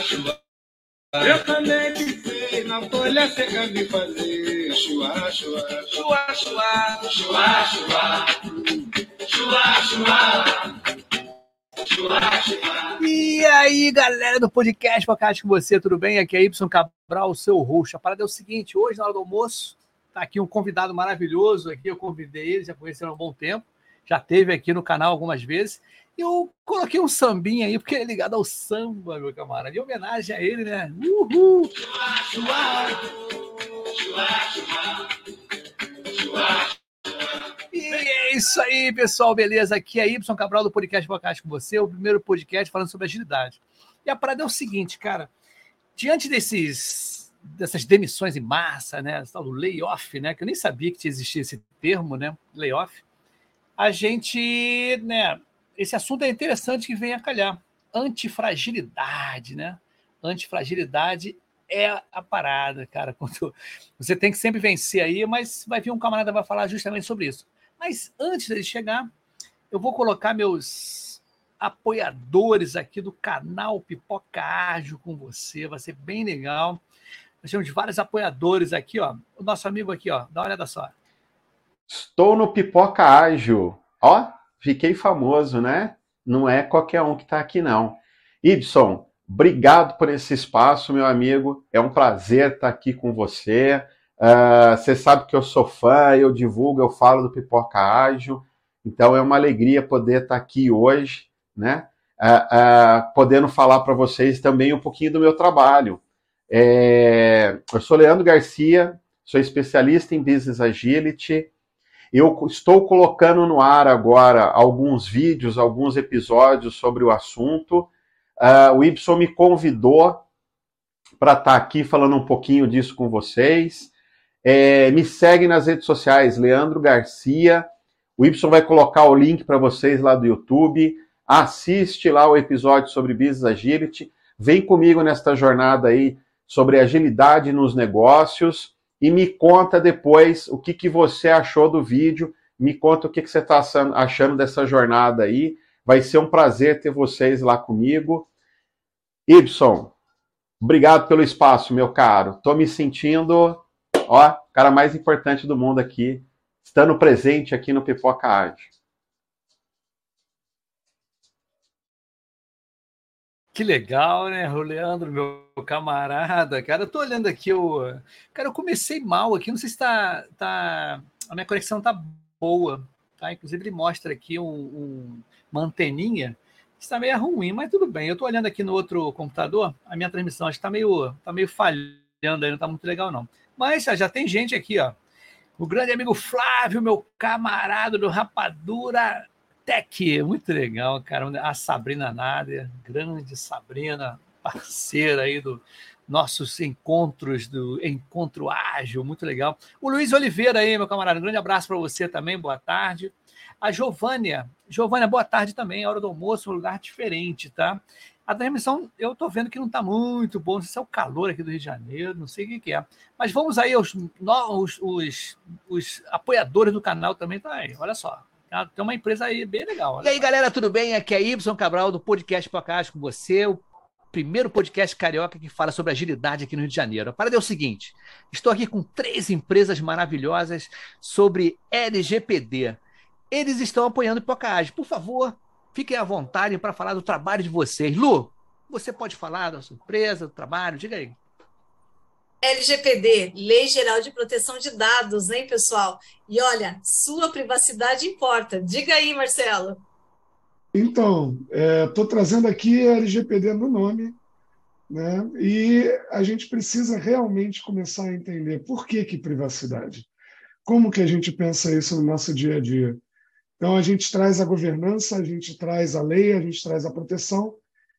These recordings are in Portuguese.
chua. Eu também pensei na folha secando e fazer chua, chua, chua, chua, chua, chua, chua, chua. E aí, galera do podcast Podcast com você, tudo bem? Aqui é Y Cabral, seu host. A parada é o seguinte, hoje na hora do almoço, tá aqui um convidado maravilhoso aqui, eu convidei ele, já conheceram há um bom tempo, já teve aqui no canal algumas vezes, eu coloquei um sambinha aí, porque é ligado ao samba, meu camarada, em homenagem a ele, né? Uhul! E é isso aí, pessoal, beleza? Aqui é Y Cabral do Podcast Podcast com você, o primeiro podcast falando sobre agilidade. E a parada é o seguinte, cara, diante desses dessas demissões em massa, né, tal do layoff, né, que eu nem sabia que existia esse termo, né, layoff, a gente, né, esse assunto é interessante que vem a calhar. Antifragilidade, né? Antifragilidade é a parada, cara. Quando você tem que sempre vencer aí, mas vai vir um camarada vai falar justamente sobre isso. Mas antes dele chegar, eu vou colocar meus apoiadores aqui do canal Pipoca Ágil com você. Vai ser bem legal. Nós temos vários apoiadores aqui, ó. O nosso amigo aqui, ó. Dá uma olhada só. Estou no Pipoca Ágil. Ó, fiquei famoso, né? Não é qualquer um que está aqui, não. Ibson, obrigado por esse espaço, meu amigo. É um prazer estar aqui com você. Uh, você sabe que eu sou fã, eu divulgo, eu falo do Pipoca Ágil. Então é uma alegria poder estar aqui hoje, né? Uh, uh, podendo falar para vocês também um pouquinho do meu trabalho. É... eu sou Leandro Garcia, sou especialista em Business Agility. Eu estou colocando no ar agora alguns vídeos, alguns episódios sobre o assunto. Uh, o Y me convidou para estar tá aqui falando um pouquinho disso com vocês. É, me segue nas redes sociais, Leandro Garcia. O Y vai colocar o link para vocês lá do YouTube. Assiste lá o episódio sobre Business Agility. Vem comigo nesta jornada aí sobre agilidade nos negócios e me conta depois o que, que você achou do vídeo, me conta o que, que você está achando dessa jornada aí. Vai ser um prazer ter vocês lá comigo. Ibson, obrigado pelo espaço, meu caro. Estou me sentindo, ó, cara mais importante do mundo aqui, estando presente aqui no Pipoca Arte. Que legal, né, o Leandro, meu camarada. Cara, eu tô olhando aqui, eu, cara, eu comecei mal aqui, não sei se tá, tá a minha conexão tá boa, tá? Inclusive ele mostra aqui um, um uma anteninha, está meio ruim, mas tudo bem. Eu tô olhando aqui no outro computador, a minha transmissão acho que tá meio, tá meio falhando aí, não tá muito legal não. Mas já tem gente aqui, ó. O grande amigo Flávio, meu camarada do Rapadura Tech, muito legal, cara. A Sabrina Nádia, grande Sabrina, parceira aí do nossos encontros do Encontro Ágil, muito legal. O Luiz Oliveira aí, meu camarada, um grande abraço para você também, boa tarde. A Giovânia, Giovânia, boa tarde também, hora do almoço, um lugar diferente, tá? A transmissão, eu tô vendo que não tá muito bom, não sei se é o calor aqui do Rio de Janeiro, não sei o que, que é. Mas vamos aí, os, os, os, os apoiadores do canal também tá aí, olha só. Tem uma empresa aí bem legal. E aí, galera, tudo bem? Aqui é Y Cabral do Podcast Podcast com você, o primeiro podcast carioca que fala sobre agilidade aqui no Rio de Janeiro. A parada é o seguinte: estou aqui com três empresas maravilhosas sobre LGPD. Eles estão apoiando o Podcast. Por favor, fiquem à vontade para falar do trabalho de vocês. Lu, você pode falar da sua empresa, do trabalho? Diga aí. LGPD, Lei Geral de Proteção de Dados, hein, pessoal? E olha, sua privacidade importa. Diga aí, Marcelo. Então, estou é, trazendo aqui a LGPD no nome, né? E a gente precisa realmente começar a entender por que, que privacidade. Como que a gente pensa isso no nosso dia a dia? Então, a gente traz a governança, a gente traz a lei, a gente traz a proteção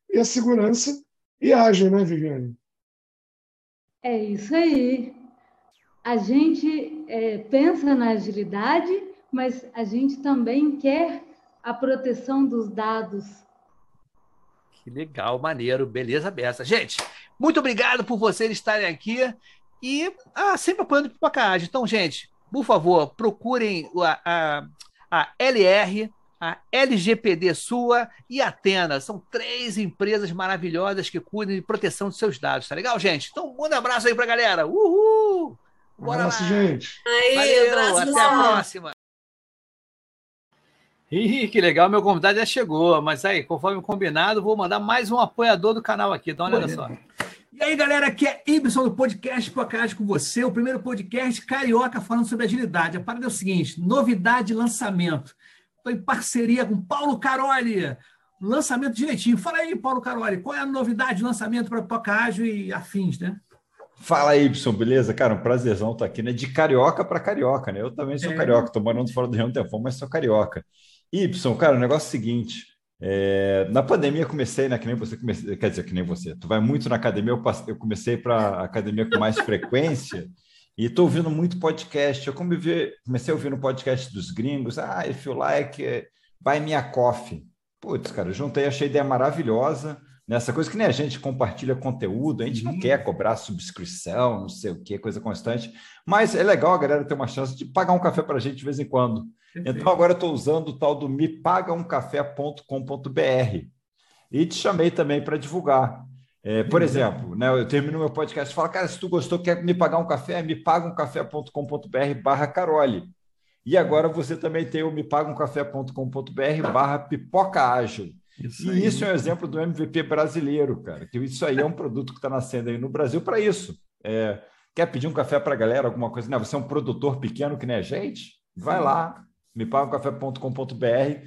e a segurança e age, né, Viviane? É isso aí. A gente é, pensa na agilidade, mas a gente também quer a proteção dos dados. Que legal, maneiro, beleza beça. Gente, muito obrigado por vocês estarem aqui e ah, sempre apoiando o Pipocagem. Então, gente, por favor, procurem a, a, a LR, a LGPD Sua e a Atena. São três empresas maravilhosas que cuidam de proteção dos seus dados, tá legal, gente? Então, manda um abraço aí pra galera. Uhul! Bora abraço, lá. gente. Aí, Valeu, abraço, até a próxima. Ih, que legal, meu convidado já chegou, mas aí, conforme combinado, vou mandar mais um apoiador do canal aqui, então olha só. E aí, galera, aqui é Ibson do podcast Podcast com você, o primeiro podcast carioca falando sobre agilidade. A parada é o seguinte: novidade lançamento. Estou em parceria com Paulo Caroli. Lançamento direitinho. Fala aí, Paulo Caroli, qual é a novidade de lançamento para Toca Ágil e afins, né? Fala aí, Y, beleza? Cara, um prazerzão estar aqui, né? De carioca para carioca, né? Eu também sou é. carioca, estou morando fora do Rio tempão, mas sou carioca. Y, cara, o negócio é o seguinte: é, na pandemia comecei, né? Que nem você comecei, quer dizer, que nem você. Tu vai muito na academia, eu, passei, eu comecei para academia com mais frequência e estou ouvindo muito podcast. Eu comecei, a ouvir no podcast dos gringos. Ah, if you like, buy me a coffee. Putz, cara, eu juntei, achei a ideia maravilhosa. Nessa coisa que nem a gente compartilha conteúdo, a gente não uhum. quer cobrar subscrição, não sei o que, coisa constante, mas é legal a galera ter uma chance de pagar um café para a gente de vez em quando. Perfeito. Então agora eu estou usando o tal do mepagaumcafé.com.br e te chamei também para divulgar. É, por exemplo, né, eu termino meu podcast e falo, cara, se tu gostou, quer me pagar um café, me paga um café.com.br barra Carole. E agora você também tem o me paga um café.com.br barra pipoca ágil. Isso e isso é um exemplo do MVP brasileiro, cara. Que isso aí é um produto que está nascendo aí no Brasil para isso. É, quer pedir um café para a galera, alguma coisa? Não, você é um produtor pequeno que nem a gente? Vai lá, mepagacafé.com.br,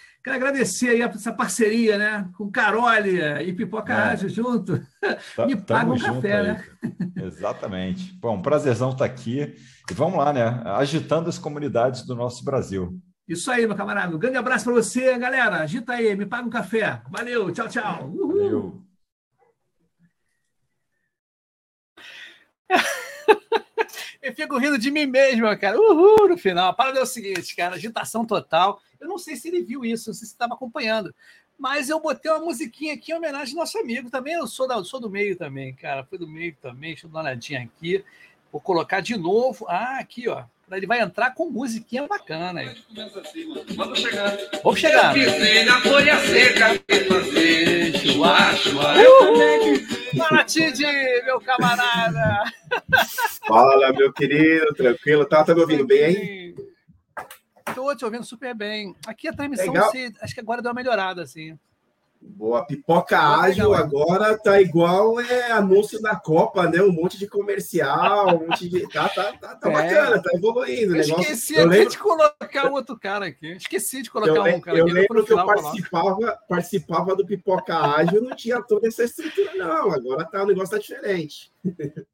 Quero agradecer aí essa parceria, né? Com Carole e Pipoca é. Ágil junto. Tá, Me paga um café, aí. né? Exatamente. Bom, um prazerzão estar aqui. E vamos lá, né? Agitando as comunidades do nosso Brasil. Isso aí, meu camarada. Um grande abraço para você, galera. Agita aí, me paga um café. Valeu, tchau, tchau. Uhul. Valeu. Eu fico rindo de mim mesmo, cara. Uhul, no final. A parada é o seguinte, cara, agitação total. Eu não sei se ele viu isso, não sei se estava acompanhando. Mas eu botei uma musiquinha aqui em homenagem ao nosso amigo também. Eu sou, da, sou do meio também, cara. Fui do meio também, deixa eu dar uma olhadinha aqui. Vou colocar de novo. Ah, aqui, ó. Ele vai entrar com musiquinha bacana. Aí. Vamos chegar. Vamos chegar. Eu pisei na folha seca, fazer chua, chua. Fala, Tid, meu camarada. Fala, meu querido, tranquilo. Tá, tá me ouvindo bem? Estou te ouvindo super bem. Aqui a transmissão, acho que agora deu uma melhorada, assim. Boa, pipoca ágil agora tá igual é anúncio da Copa, né? Um monte de comercial, um monte de. Tá, tá, tá, tá é. bacana, tá evoluindo. Eu negócio... Esqueci eu lembro... de colocar outro cara aqui. Esqueci de colocar eu, um cara eu aqui. Eu lembro que eu participava, participava do Pipoca Ágil, não tinha toda essa estrutura, não. Agora tá, o negócio tá diferente.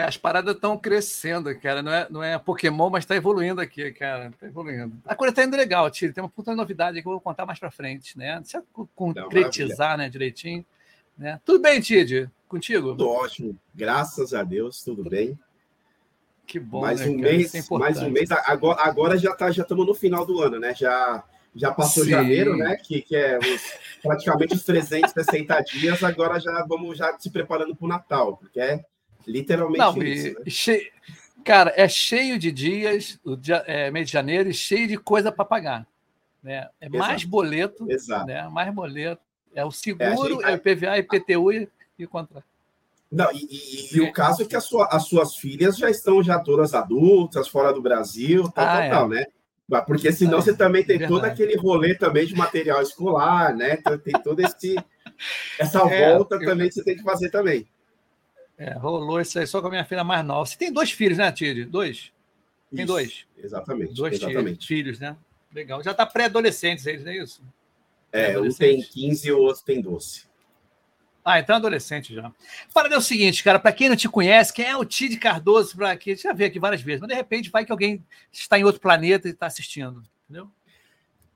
É, as paradas estão crescendo, cara. Não é, não é Pokémon, mas está evoluindo aqui, cara. Está evoluindo. A coisa está indo legal, Tiro. Tem uma puta novidade que eu vou contar mais para frente, né? Eu concretizar, né, direitinho. Né? Tudo bem, Tid? Contigo? Tudo ótimo. Graças a Deus, tudo bem. Que bom. Mais né, um cara? mês, é mais um mês. Agora, agora já tá, já estamos no final do ano, né? Já já passou Sim. janeiro, né? Que, que é os, praticamente os 360 dias. Agora já vamos já se preparando para o Natal, porque é Literalmente Não, isso. Né? Che... Cara, é cheio de dias, o dia, é, mês de janeiro, e cheio de coisa para pagar. Né? É Exato. mais boleto, Exato. Né? mais boleto. É o seguro, é, é o PVA, IPTU e, e o contrato. Não, e, e, e, o caso é que sua, as suas filhas já estão já todas adultas, fora do Brasil, tal, ah, tal, é. né? Porque senão ah, você também tem todo aquele rolê também de material escolar, né? Tem todo esse essa é, volta eu... também que você tem que fazer também. É, rolou isso aí só com a minha filha mais nova. Você tem dois filhos, né, Tiri? Dois? Tem isso, dois? Exatamente. Dois exatamente. filhos, né? Legal. Já está pré-adolescentes eles, é isso? É, um tem 15 e o outro tem 12. Ah, então é adolescente já. Fala é o seguinte, cara, para quem não te conhece, quem é o Tid Cardoso para aqui? Já veio aqui várias vezes, mas de repente vai que alguém está em outro planeta e está assistindo, entendeu?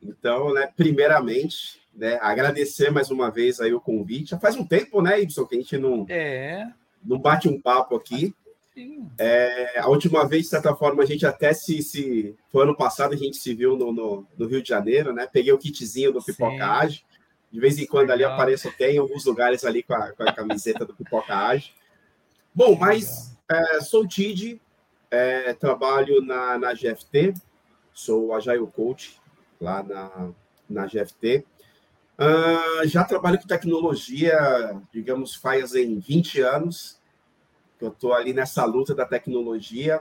Então, né, primeiramente, né, agradecer mais uma vez aí o convite. Já faz um tempo, né, Ibson, que a gente não, é não bate um papo aqui. É, a última vez, de certa forma, a gente até se, se. Foi ano passado, a gente se viu no, no, no Rio de Janeiro, né? Peguei o kitzinho do Pipocage. De vez em quando Legal. ali apareço até em alguns lugares ali com a, com a camiseta do Pipocage. Bom, mas é, sou Tid, é, trabalho na, na GFT, sou Agile Coach lá na, na GFT. Uh, já trabalho com tecnologia, digamos, faz em 20 anos eu estou ali nessa luta da tecnologia,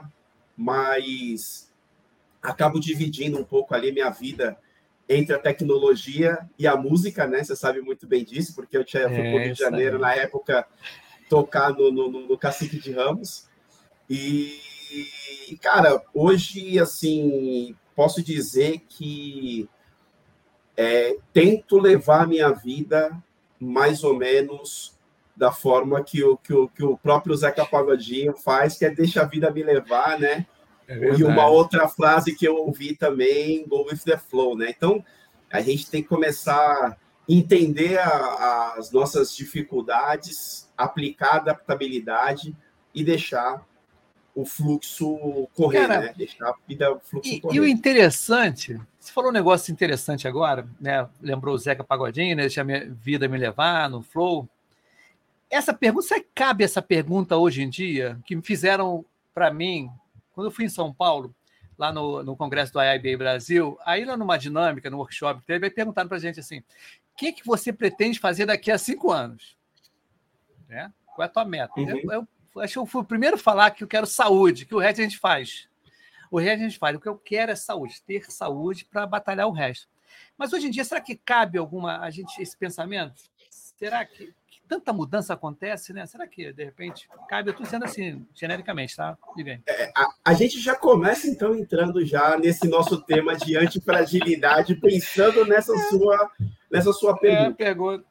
mas acabo dividindo um pouco ali minha vida entre a tecnologia e a música, né? Você sabe muito bem disso, porque eu tinha fui para o Rio de Janeiro na época tocar no, no, no Cacique de Ramos. E, cara, hoje, assim, posso dizer que é, tento levar a minha vida mais ou menos da forma que o, que o, que o próprio Zeca Pagodinho faz, que é deixa a vida me levar, né? É e uma outra frase que eu ouvi também, go with the flow, né? Então, a gente tem que começar a entender a, as nossas dificuldades, aplicar adaptabilidade e deixar o fluxo correr, Cara, né? Deixar a vida o fluxo e, correr. E o interessante, você falou um negócio interessante agora, né? Lembrou o Zeca Pagodinho, né? Deixar a minha vida me levar no flow. Essa pergunta, será que cabe essa pergunta hoje em dia? Que me fizeram para mim, quando eu fui em São Paulo, lá no, no congresso do IIBA Brasil, aí lá numa dinâmica, no workshop, ele perguntaram para a gente assim: o que, que você pretende fazer daqui a cinco anos? Né? Qual é a tua meta? Uhum. Eu, eu, acho que eu fui o primeiro a falar que eu quero saúde, que o resto a gente faz. O resto a gente faz. O que eu quero é saúde, ter saúde para batalhar o resto. Mas hoje em dia, será que cabe alguma a gente esse pensamento? Será que tanta mudança acontece, né? Será que, de repente, cabe? Eu estou dizendo assim, genericamente, tá? Diga é, a, a, gente já começa, então, entrando já nesse nosso tema de antifragilidade, pensando nessa sua, nessa sua é, pergunta. É, pegou.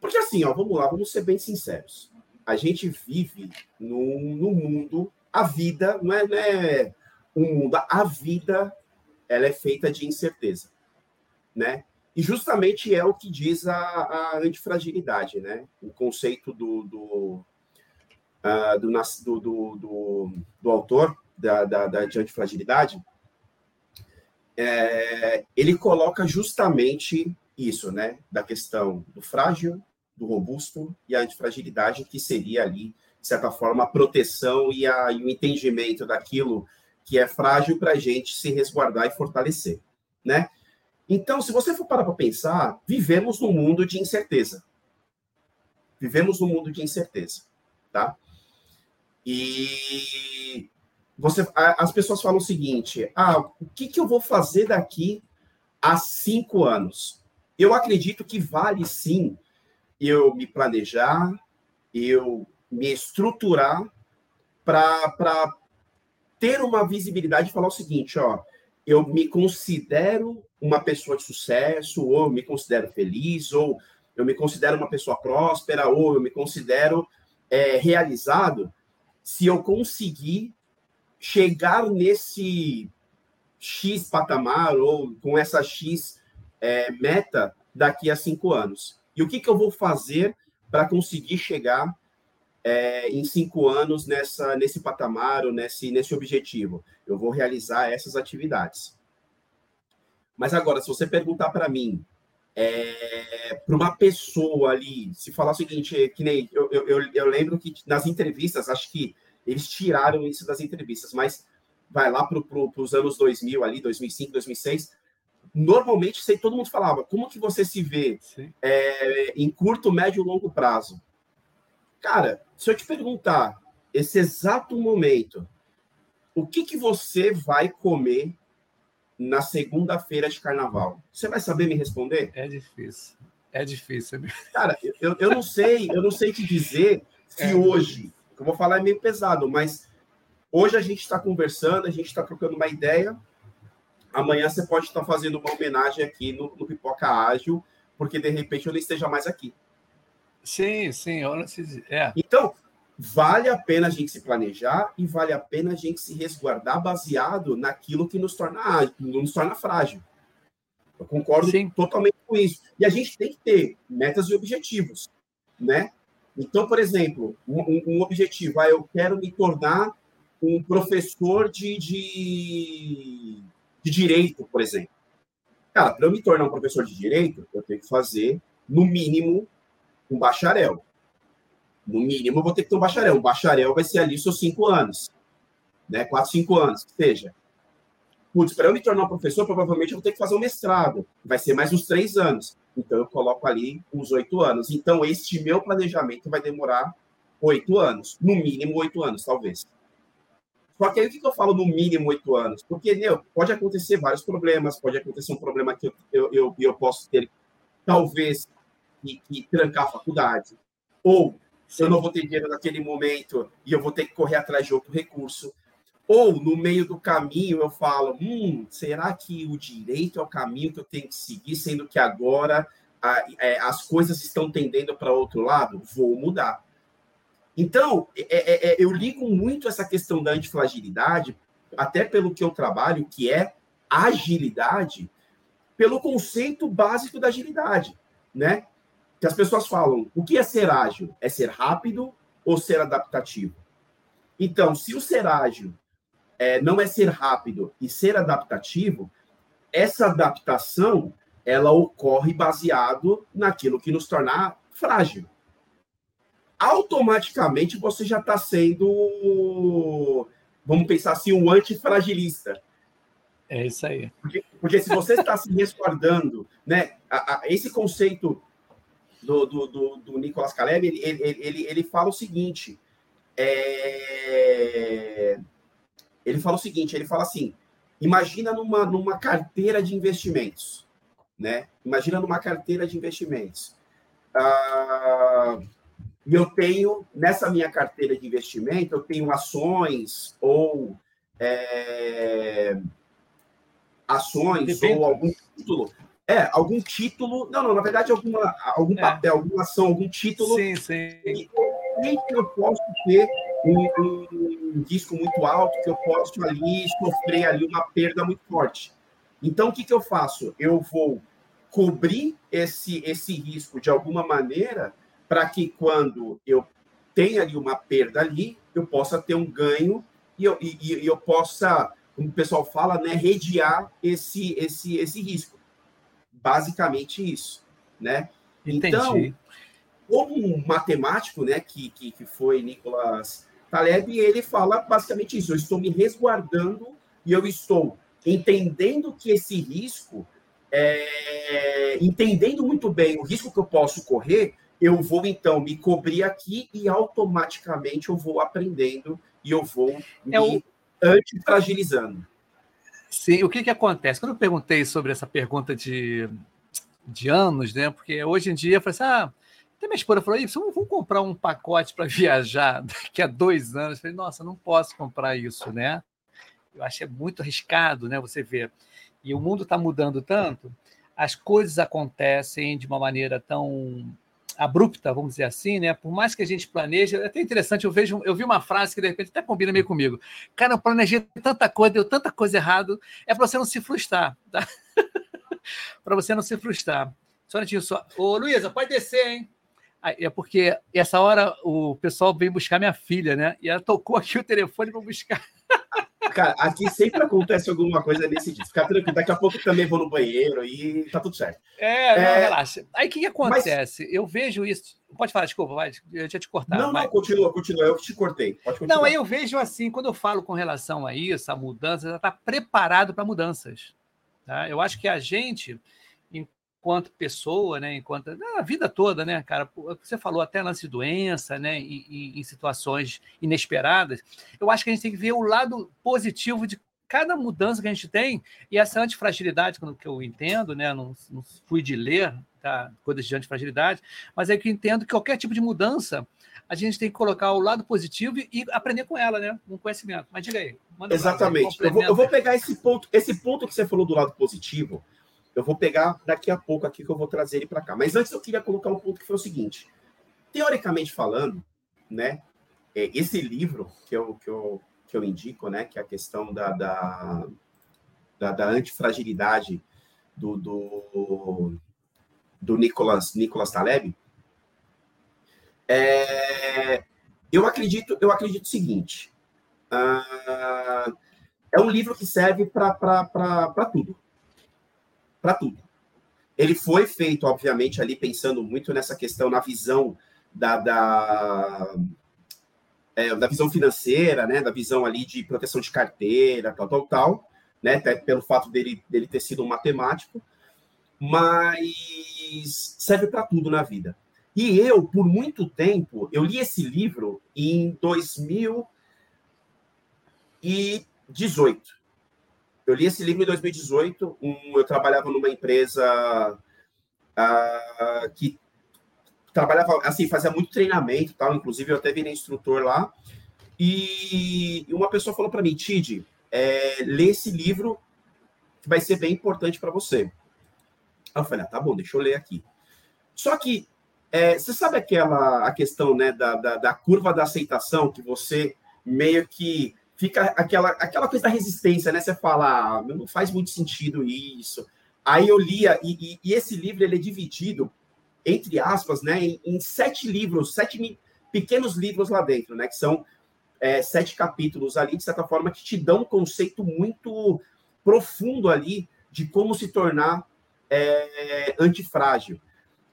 Porque assim, ó, vamos lá, vamos ser bem sinceros. A gente vive no mundo, a vida, não é, não é um mundo, a vida, ela é feita de incerteza, né? E justamente é o que diz a, a antifragilidade, né? O conceito do, do, uh, do, do, do, do, autor da, da, da de antifragilidade, é, ele coloca justamente isso, né? Da questão do frágil, do robusto e a antifragilidade, que seria ali, de certa forma, a proteção e, a, e o entendimento daquilo que é frágil para a gente se resguardar e fortalecer, né? Então, se você for parar para pensar, vivemos num mundo de incerteza. Vivemos num mundo de incerteza, tá? E você, as pessoas falam o seguinte: ah, o que, que eu vou fazer daqui a cinco anos? Eu acredito que vale sim eu me planejar, eu me estruturar para ter uma visibilidade e falar o seguinte: ó, eu me considero uma pessoa de sucesso, ou eu me considero feliz, ou eu me considero uma pessoa próspera, ou eu me considero é, realizado, se eu conseguir chegar nesse X patamar ou com essa X é, meta daqui a cinco anos. E o que, que eu vou fazer para conseguir chegar é, em cinco anos nessa, nesse patamar ou nesse, nesse objetivo? Eu vou realizar essas atividades. Mas agora, se você perguntar para mim, é, para uma pessoa ali, se falar o seguinte, que nem eu, eu, eu lembro que nas entrevistas, acho que eles tiraram isso das entrevistas, mas vai lá para pro, os anos 2000 ali, 2005, 2006, normalmente sei, todo mundo falava, como que você se vê é, em curto, médio e longo prazo? Cara, se eu te perguntar, esse exato momento, o que que você vai comer na segunda-feira de carnaval? Você vai saber me responder? É difícil. É difícil. Cara, eu, eu não sei, eu não sei te dizer se é. hoje, eu vou falar é meio pesado, mas hoje a gente está conversando, a gente está trocando uma ideia. Amanhã você pode estar fazendo uma homenagem aqui no, no Pipoca Ágil, porque de repente eu não esteja mais aqui. Sim, sim. É. Então, vale a pena a gente se planejar e vale a pena a gente se resguardar baseado naquilo que nos torna, nos torna frágil. Eu concordo Sim. totalmente com isso. E a gente tem que ter metas e objetivos, né? Então, por exemplo, um, um objetivo, ah, eu quero me tornar um professor de, de, de direito, por exemplo. Cara, para eu me tornar um professor de direito, eu tenho que fazer, no mínimo, um bacharel. No mínimo, eu vou ter que ter um bacharel. Um bacharel vai ser ali seus cinco anos, né? Quatro, cinco anos, que seja. Putz, para eu me tornar um professor, provavelmente eu vou ter que fazer um mestrado. Vai ser mais uns três anos. Então, eu coloco ali uns oito anos. Então, este meu planejamento vai demorar oito anos. No mínimo, oito anos, talvez. Só que aí, o que eu falo no mínimo oito anos? Porque, meu, pode acontecer vários problemas. Pode acontecer um problema que eu, eu, eu, posso ter, talvez, que, trancar a faculdade. Ou Sim. eu não vou ter dinheiro naquele momento e eu vou ter que correr atrás de outro recurso. Ou no meio do caminho eu falo, hum, será que o direito é o caminho que eu tenho que seguir, sendo que agora a, é, as coisas estão tendendo para outro lado? Vou mudar. Então, é, é, é, eu ligo muito essa questão da antifragilidade, até pelo que eu trabalho, que é agilidade, pelo conceito básico da agilidade, né? Que as pessoas falam, o que é ser ágil? É ser rápido ou ser adaptativo? Então, se o ser ágil é, não é ser rápido e ser adaptativo, essa adaptação ela ocorre baseado naquilo que nos torna frágil. Automaticamente você já está sendo, vamos pensar assim, um antifragilista. É isso aí. Porque, porque se você está se resguardando, né, a, a, esse conceito do, do, do, do Nicolas Caleb, ele, ele, ele, ele fala o seguinte: é, ele fala o seguinte, ele fala assim, imagina numa, numa carteira de investimentos, né? Imagina numa carteira de investimentos. Ah, eu tenho, nessa minha carteira de investimento, eu tenho ações ou é, ações Depende. ou algum título. É, algum título. Não, não, na verdade, alguma, algum é. papel, alguma ação, algum título. Sim, sim. E, eu posso ter um, um, risco muito alto, que eu posso ali sofrer ali uma perda muito forte. Então, o que, que eu faço? Eu vou cobrir esse, esse risco de alguma maneira para que quando eu tenha ali uma perda ali, eu possa ter um ganho e eu, e, e eu possa, como o pessoal fala, né, redear esse, esse, esse risco. Basicamente isso, né? Entendi. Então, como um matemático, né, que, que, que foi Nicolas Taleb, ele fala basicamente isso: eu estou me resguardando e eu estou entendendo que esse risco, é, entendendo muito bem o risco que eu posso correr, eu vou então me cobrir aqui e automaticamente eu vou aprendendo e eu vou é me o... antifragilizando. Sim, o que, que acontece? Quando eu perguntei sobre essa pergunta de, de anos, né? Porque hoje em dia eu falei assim: ah, até minha esposa falou: isso, vamos comprar um pacote para viajar daqui a dois anos. Eu falei: nossa, não posso comprar isso, né? Eu acho que é muito arriscado, né? Você ver. E o mundo está mudando tanto, as coisas acontecem de uma maneira tão abrupta, vamos dizer assim, né? Por mais que a gente planeje, é até interessante, eu vejo, eu vi uma frase que de repente até combina meio comigo. Cara, eu planejei tanta coisa, deu tanta coisa errado, é para você não se frustrar, tá? para você não se frustrar. Só um só. Ô, Luísa, pode descer, hein? É porque essa hora o pessoal veio buscar minha filha, né? E ela tocou aqui o telefone para buscar. Cara, aqui sempre acontece alguma coisa nesse tipo. Fica tranquilo, daqui a pouco também vou no banheiro e tá tudo certo. É, não, é... relaxa. Aí o que, que acontece? Mas... Eu vejo isso. Pode falar, desculpa, vai, eu tinha te cortado. Não, não, continua, continua, eu te cortei. não, aí eu vejo assim, quando eu falo com relação a isso, a mudanças, ela está preparado para mudanças. Tá? Eu acho que a gente enquanto pessoa, né, enquanto a vida toda, né, cara, você falou até lance de doença, né, e, em situações inesperadas, eu acho que a gente tem que ver o lado positivo de cada mudança que a gente tem e essa antifragilidade, que eu entendo, né, não, não fui de ler tá, coisas de antifragilidade, mas é que eu entendo que qualquer tipo de mudança a gente tem que colocar o lado positivo e aprender com ela, né? Com conhecimento. Mas diga aí. Exatamente. eu, vou, eu vou pegar esse ponto, esse ponto que você falou do lado positivo, eu vou pegar daqui a pouco aqui que eu vou trazer ele para cá. Mas antes eu queria colocar um ponto que foi o seguinte: teoricamente falando, né, é, esse livro que eu, que eu, que eu indico, né, que é a questão da, da, da, da antifragilidade do, do, do Nicolas, Nicolas Taleb, É, eu acredito, eu acredito o seguinte. Uh, é um livro que serve para tudo. Para tudo. Ele foi feito, obviamente, ali pensando muito nessa questão, na visão da, da, é, da visão financeira, né, da visão ali de proteção de carteira, tal, tal, tal, né, até pelo fato dele, dele ter sido um matemático, mas serve para tudo na vida. E eu, por muito tempo, eu li esse livro em 2018. Eu li esse livro em 2018. Um, eu trabalhava numa empresa uh, que trabalhava, assim, fazia muito treinamento tal, inclusive eu até virei instrutor lá. E uma pessoa falou para mim, Tid, é, lê esse livro que vai ser bem importante para você. Eu falei, ah, tá bom, deixa eu ler aqui. Só que é, você sabe aquela a questão né, da, da, da, curva da aceitação que você meio que fica aquela, aquela coisa da resistência, né? Você fala, ah, não faz muito sentido isso. Aí eu lia, e, e, e esse livro ele é dividido entre aspas, né, em, em sete livros, sete pequenos livros lá dentro, né, que são é, sete capítulos ali, de certa forma, que te dão um conceito muito profundo ali de como se tornar é, antifrágil.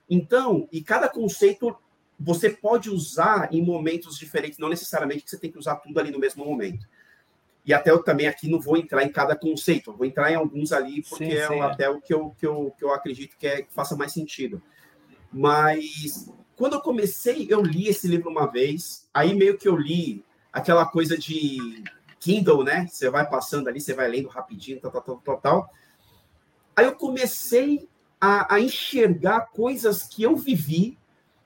Então, e cada conceito você pode usar em momentos diferentes, não necessariamente que você tem que usar tudo ali no mesmo momento. E até eu também aqui não vou entrar em cada conceito, vou entrar em alguns ali, porque sim, sim, é, é até o que eu, que, eu, que eu acredito que, é, que faça mais sentido. Mas quando eu comecei, eu li esse livro uma vez, aí meio que eu li aquela coisa de Kindle, né? Você vai passando ali, você vai lendo rapidinho, tal, tal, tal, tal. Aí eu comecei a, a enxergar coisas que eu vivi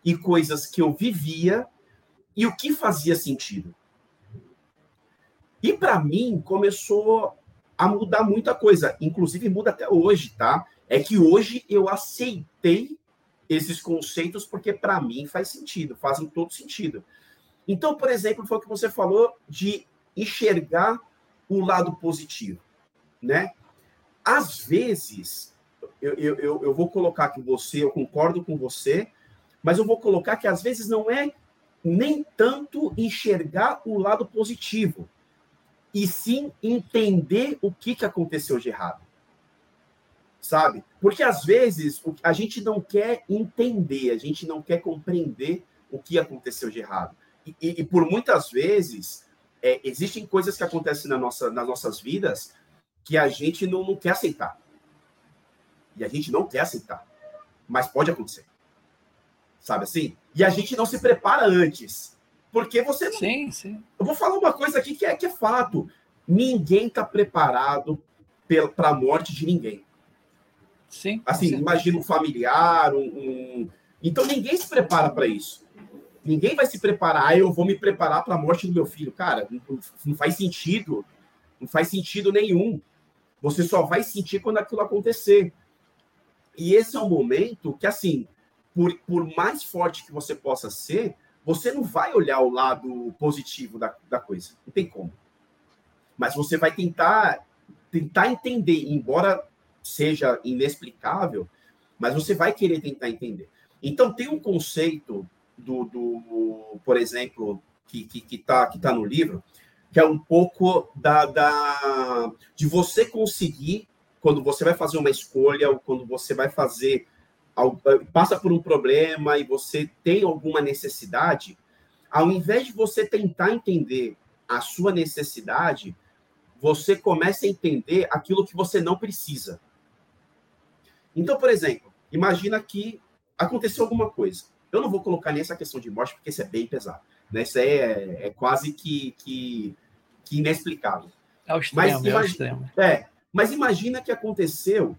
e coisas que eu vivia e o que fazia sentido. E para mim começou a mudar muita coisa, inclusive muda até hoje, tá? É que hoje eu aceitei esses conceitos porque para mim faz sentido, fazem todo sentido. Então, por exemplo, foi o que você falou de enxergar o lado positivo, né? Às vezes, eu, eu, eu vou colocar que você, eu concordo com você, mas eu vou colocar que às vezes não é nem tanto enxergar o lado positivo, e sim entender o que, que aconteceu de errado sabe? Porque às vezes a gente não quer entender, a gente não quer compreender o que aconteceu de errado. E, e, e por muitas vezes é, existem coisas que acontecem na nossa, nas nossas vidas que a gente não, não quer aceitar. E a gente não quer aceitar. Mas pode acontecer. Sabe assim? E a gente não se prepara antes. Porque você não... Sim, sim. Eu vou falar uma coisa aqui que é, que é fato. Ninguém está preparado para a morte de ninguém. Sim. Assim, imagina um familiar, um, um... Então ninguém se prepara para isso. Ninguém vai se preparar, ah, eu vou me preparar para a morte do meu filho. Cara, não, não faz sentido. Não faz sentido nenhum. Você só vai sentir quando aquilo acontecer. E esse é um momento que, assim, por, por mais forte que você possa ser, você não vai olhar o lado positivo da, da coisa. Não tem como. Mas você vai tentar tentar entender, embora seja inexplicável, mas você vai querer tentar entender. Então, tem um conceito do, do por exemplo, que está que, que tá, que tá no livro, que é um pouco da, da de você conseguir, quando você vai fazer uma escolha, ou quando você vai fazer, passa por um problema e você tem alguma necessidade, ao invés de você tentar entender a sua necessidade, você começa a entender aquilo que você não precisa. Então, por exemplo, imagina que aconteceu alguma coisa. Eu não vou colocar nessa questão de morte, porque isso é bem pesado. Né? Isso é, é quase que, que, que inexplicável. É o extremo, mas, imagina, é. É, mas imagina que aconteceu.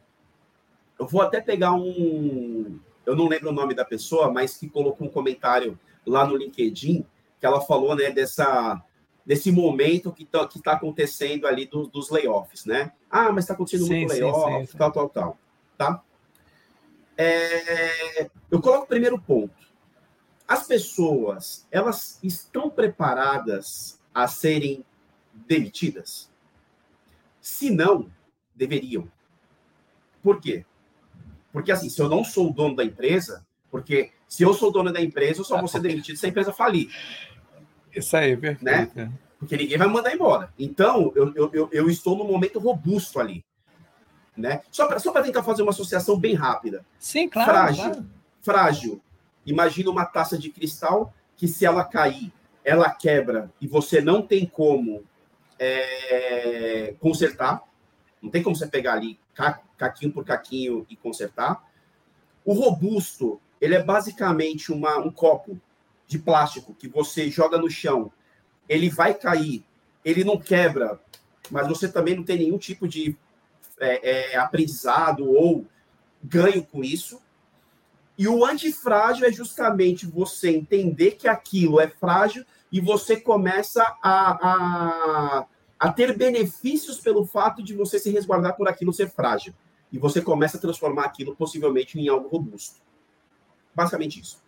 Eu vou até pegar um. Eu não lembro o nome da pessoa, mas que colocou um comentário lá no LinkedIn, que ela falou né, dessa, desse momento que está que tá acontecendo ali do, dos layoffs, né? Ah, mas está acontecendo sim, muito layoff, sim, tal, tal, tal tá? É, eu coloco o primeiro ponto. As pessoas, elas estão preparadas a serem demitidas? Se não, deveriam. Por quê? Porque assim, se eu não sou o dono da empresa, porque Se eu sou dono da empresa, eu só vou ser demitido se a empresa falir. Isso aí, perfeito. Né? Porque ninguém vai mandar embora. Então, eu, eu, eu estou no momento robusto ali. Né? Só para só tentar fazer uma associação bem rápida. Sim, claro. Frágil. Claro. Frágil. Imagina uma taça de cristal que, se ela cair, ela quebra e você não tem como é, consertar. Não tem como você pegar ali caquinho por caquinho e consertar. O robusto, ele é basicamente uma, um copo de plástico que você joga no chão. Ele vai cair, ele não quebra, mas você também não tem nenhum tipo de é, é, aprendizado ou ganho com isso. E o antifrágil é justamente você entender que aquilo é frágil e você começa a, a, a ter benefícios pelo fato de você se resguardar por aquilo ser frágil. E você começa a transformar aquilo possivelmente em algo robusto. Basicamente isso.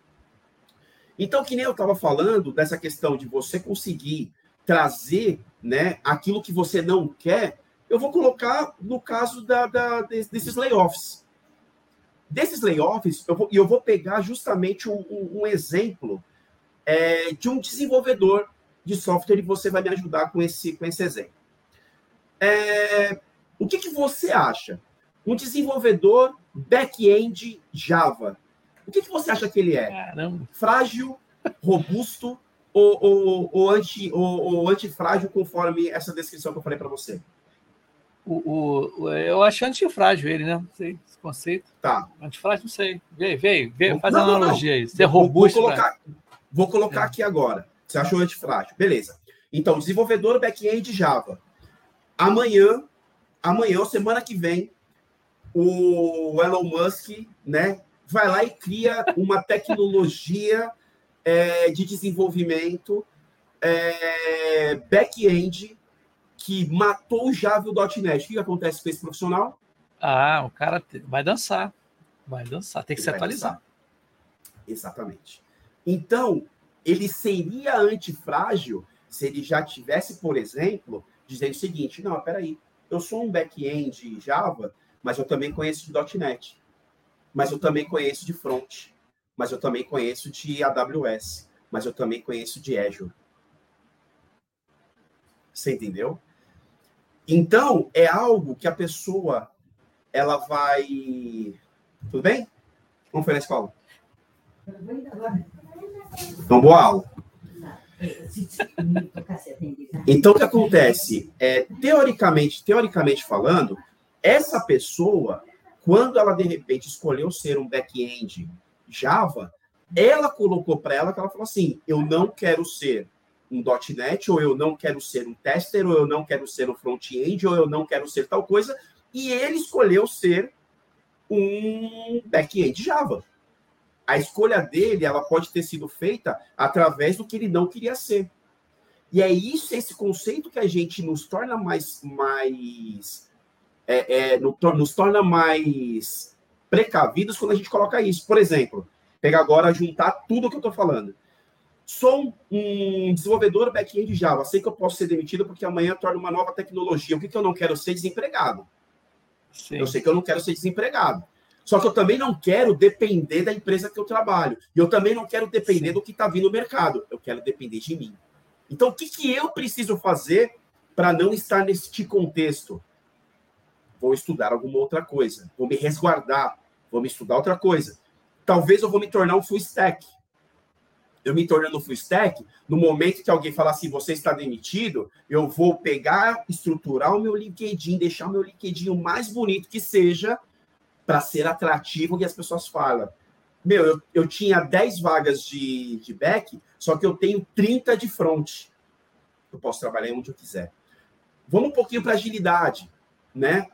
Então, que nem eu estava falando dessa questão de você conseguir trazer né, aquilo que você não quer, eu vou colocar no caso da, da desses layoffs. Desses layoffs, eu vou, eu vou pegar justamente um, um, um exemplo é, de um desenvolvedor de software e você vai me ajudar com esse, com esse exemplo. É, o que, que você acha? Um desenvolvedor back-end Java. O que, que você acha que ele é? Caramba. Frágil, robusto ou, ou, ou, anti, ou, ou antifrágil, conforme essa descrição que eu falei para você? O, o, eu acho antifrágil ele, né? Não sei esse conceito. Tá. Antifrágil, não sei. Vem, vem, vem faz não, analogia não, aí. Ser robusto. Vou colocar, vou colocar é. aqui agora. Você achou antifrágil? Beleza. Então, desenvolvedor back-end Java. Amanhã, amanhã ou semana que vem, o Elon Musk, né, vai lá e cria uma tecnologia é, de desenvolvimento é, back-end que matou o Java e o .NET. O que acontece com esse profissional? Ah, o cara vai dançar. Vai dançar, tem que Ele se atualizar. Dançar. Exatamente. Então, ele seria antifrágil se ele já tivesse, por exemplo, dizendo o seguinte: não, peraí, eu sou um back-end Java, mas eu também conheço de .NET, mas eu também conheço de front, mas eu também conheço de AWS, mas eu também conheço de Azure. Você entendeu? Então, é algo que a pessoa ela vai. Tudo bem? Como foi na escola? Então, boa aula. Então, o que acontece? É, teoricamente, teoricamente falando, essa pessoa, quando ela de repente escolheu ser um back-end Java, ela colocou para ela que ela falou assim: eu não quero ser um .NET, ou eu não quero ser um tester, ou eu não quero ser um front-end, ou eu não quero ser tal coisa, e ele escolheu ser um back-end Java a escolha dele ela pode ter sido feita através do que ele não queria ser. E é isso, esse conceito que a gente nos torna mais, mais é, é, nos torna mais precavidos quando a gente coloca isso. Por exemplo, pegar agora, juntar tudo o que eu estou falando. Sou um desenvolvedor back-end Java, sei que eu posso ser demitido porque amanhã torna uma nova tecnologia. O que, que eu não quero ser desempregado? Sim. Eu sei que eu não quero ser desempregado. Só que eu também não quero depender da empresa que eu trabalho. E eu também não quero depender Sim. do que está vindo no mercado. Eu quero depender de mim. Então, o que, que eu preciso fazer para não estar neste contexto? Vou estudar alguma outra coisa. Vou me resguardar. Vou me estudar outra coisa. Talvez eu vou me tornar um full stack. Eu me tornando full stack, no momento que alguém falar assim, você está demitido, eu vou pegar, estruturar o meu LinkedIn, deixar o meu LinkedIn o mais bonito que seja, para ser atrativo que as pessoas falam. Meu, eu, eu tinha 10 vagas de, de back, só que eu tenho 30 de front. Eu posso trabalhar onde eu quiser. Vamos um pouquinho para agilidade, né?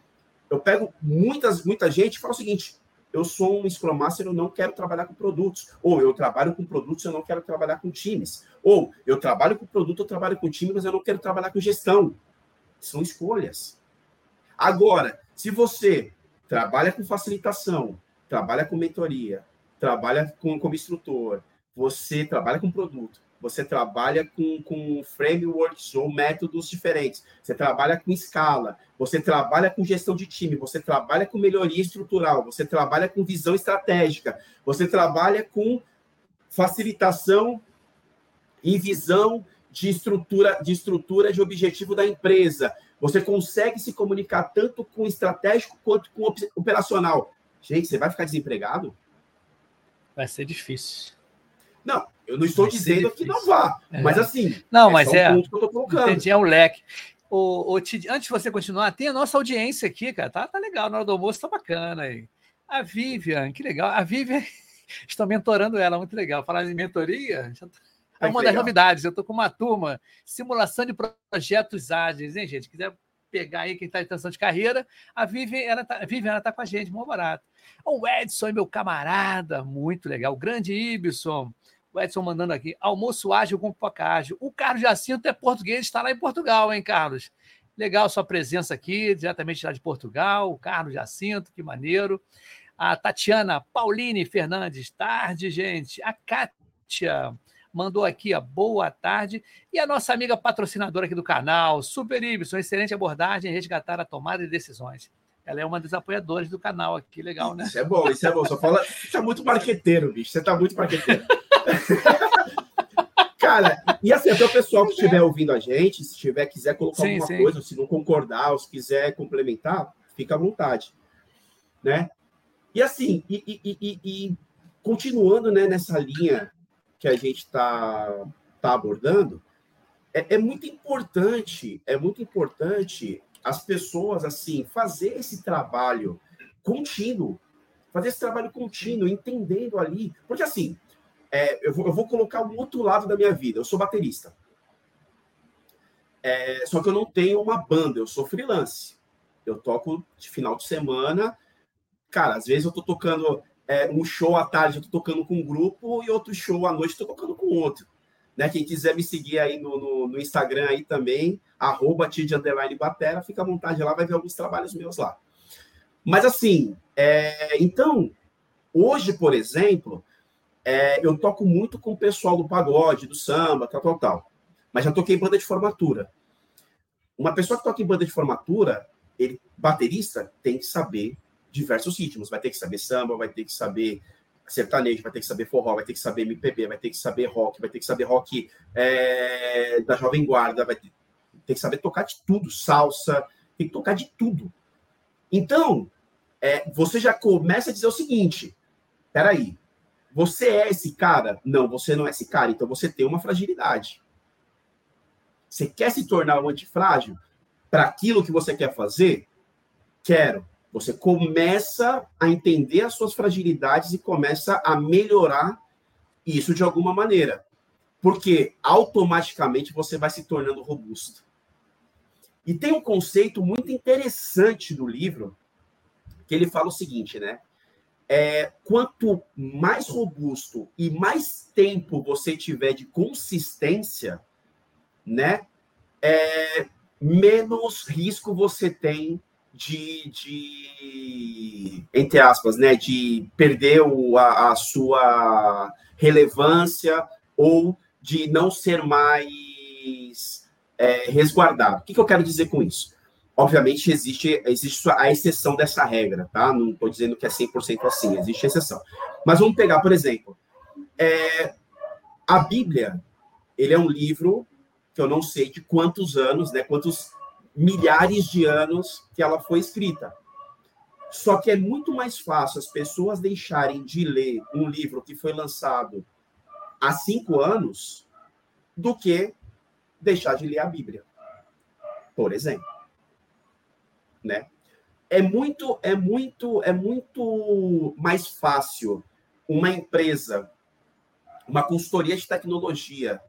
Eu pego muitas, muita gente e falo o seguinte: eu sou um Scrum Master, eu não quero trabalhar com produtos. Ou eu trabalho com produtos, eu não quero trabalhar com times. Ou eu trabalho com produto, eu trabalho com time, mas eu não quero trabalhar com gestão. São escolhas. Agora, se você trabalha com facilitação, trabalha com mentoria, trabalha com, como instrutor, você trabalha com produto, você trabalha com, com frameworks ou métodos diferentes, você trabalha com escala, você trabalha com gestão de time, você trabalha com melhoria estrutural, você trabalha com visão estratégica, você trabalha com facilitação e visão de estrutura, de estrutura de objetivo da empresa. Você consegue se comunicar tanto com estratégico quanto com operacional. Gente, você vai ficar desempregado? Vai ser difícil. Não, eu não estou dizendo que não vá, é. mas assim. Não, é mas é. Um entendi, é um leque. O, o, antes de você continuar, tem a nossa audiência aqui, cara. Tá, tá legal, na hora do almoço tá bacana aí. A Vivian, que legal. A Vivian, estou mentorando ela, muito legal. Falar em mentoria, já tá é uma das novidades. Eu estou com uma turma, simulação de projetos ágeis, hein, gente? Quiser pegar aí quem está em transição de carreira, a Vivian, ela está Vivian, tá com a gente, muito barato. O Edson é meu camarada, muito legal. O grande Ibson, o Edson mandando aqui, almoço ágil com pipoca ágil. O Carlos Jacinto é português, está lá em Portugal, hein, Carlos? Legal sua presença aqui, diretamente lá de Portugal. O Carlos Jacinto, que maneiro. A Tatiana Pauline Fernandes, tarde, gente. A Kátia, mandou aqui, a boa tarde. E a nossa amiga patrocinadora aqui do canal, Super Ibson, excelente abordagem, resgatar a tomada de decisões. Ela é uma das apoiadoras do canal aqui, legal, né? Isso é bom, isso é bom. Só fala, você é muito marqueteiro, bicho. Você tá muito marqueteiro. Cara, e assim, até o pessoal que estiver ouvindo a gente, se tiver, quiser colocar sim, alguma sim. coisa, se não concordar, ou se quiser complementar, fica à vontade. Né? E assim, e, e, e, e continuando né, nessa linha que a gente está tá abordando, é, é, muito importante, é muito importante as pessoas assim fazer esse trabalho contínuo, fazer esse trabalho contínuo, entendendo ali, porque assim, é, eu, vou, eu, vou, colocar um outro lado da minha vida. Eu sou baterista, é, só que eu não tenho uma banda, eu sou freelance. Eu toco de final de semana, cara. Às vezes eu tô tocando é, um show à tarde eu tô tocando com um grupo e outro show à noite eu tô tocando com outro. Né? Quem quiser me seguir aí no, no, no Instagram aí também, arroba Batera, fica à vontade lá, vai ver alguns trabalhos meus lá. Mas assim, é, então, hoje, por exemplo, é, eu toco muito com o pessoal do pagode, do samba, tal, tal, tal. Mas já toquei em banda de formatura. Uma pessoa que toca em banda de formatura, ele, baterista, tem que saber diversos ritmos. Vai ter que saber samba, vai ter que saber sertanejo, vai ter que saber forró, vai ter que saber MPB, vai ter que saber rock, vai ter que saber rock é, da Jovem Guarda, vai ter, ter, que saber tocar de tudo, salsa, tem que tocar de tudo. Então, é, você já começa a dizer o seguinte: peraí, você é esse cara? Não, você não é esse cara, então você tem uma fragilidade. Você quer se tornar um antifrágil para aquilo que você quer fazer? Quero. Você começa a entender as suas fragilidades e começa a melhorar isso de alguma maneira. Porque automaticamente você vai se tornando robusto. E tem um conceito muito interessante do livro, que ele fala o seguinte, né? É, quanto mais robusto e mais tempo você tiver de consistência, né? É, menos risco você tem de, de entre aspas, né, de perder o, a, a sua relevância ou de não ser mais é, resguardado. O que, que eu quero dizer com isso? Obviamente, existe, existe a exceção dessa regra, tá? Não estou dizendo que é 100% assim, existe exceção. Mas vamos pegar, por exemplo, é, a Bíblia, ele é um livro que eu não sei de quantos anos, né, quantos milhares de anos que ela foi escrita. Só que é muito mais fácil as pessoas deixarem de ler um livro que foi lançado há cinco anos do que deixar de ler a Bíblia, por exemplo, né? É muito, é muito, é muito mais fácil uma empresa, uma consultoria de tecnologia,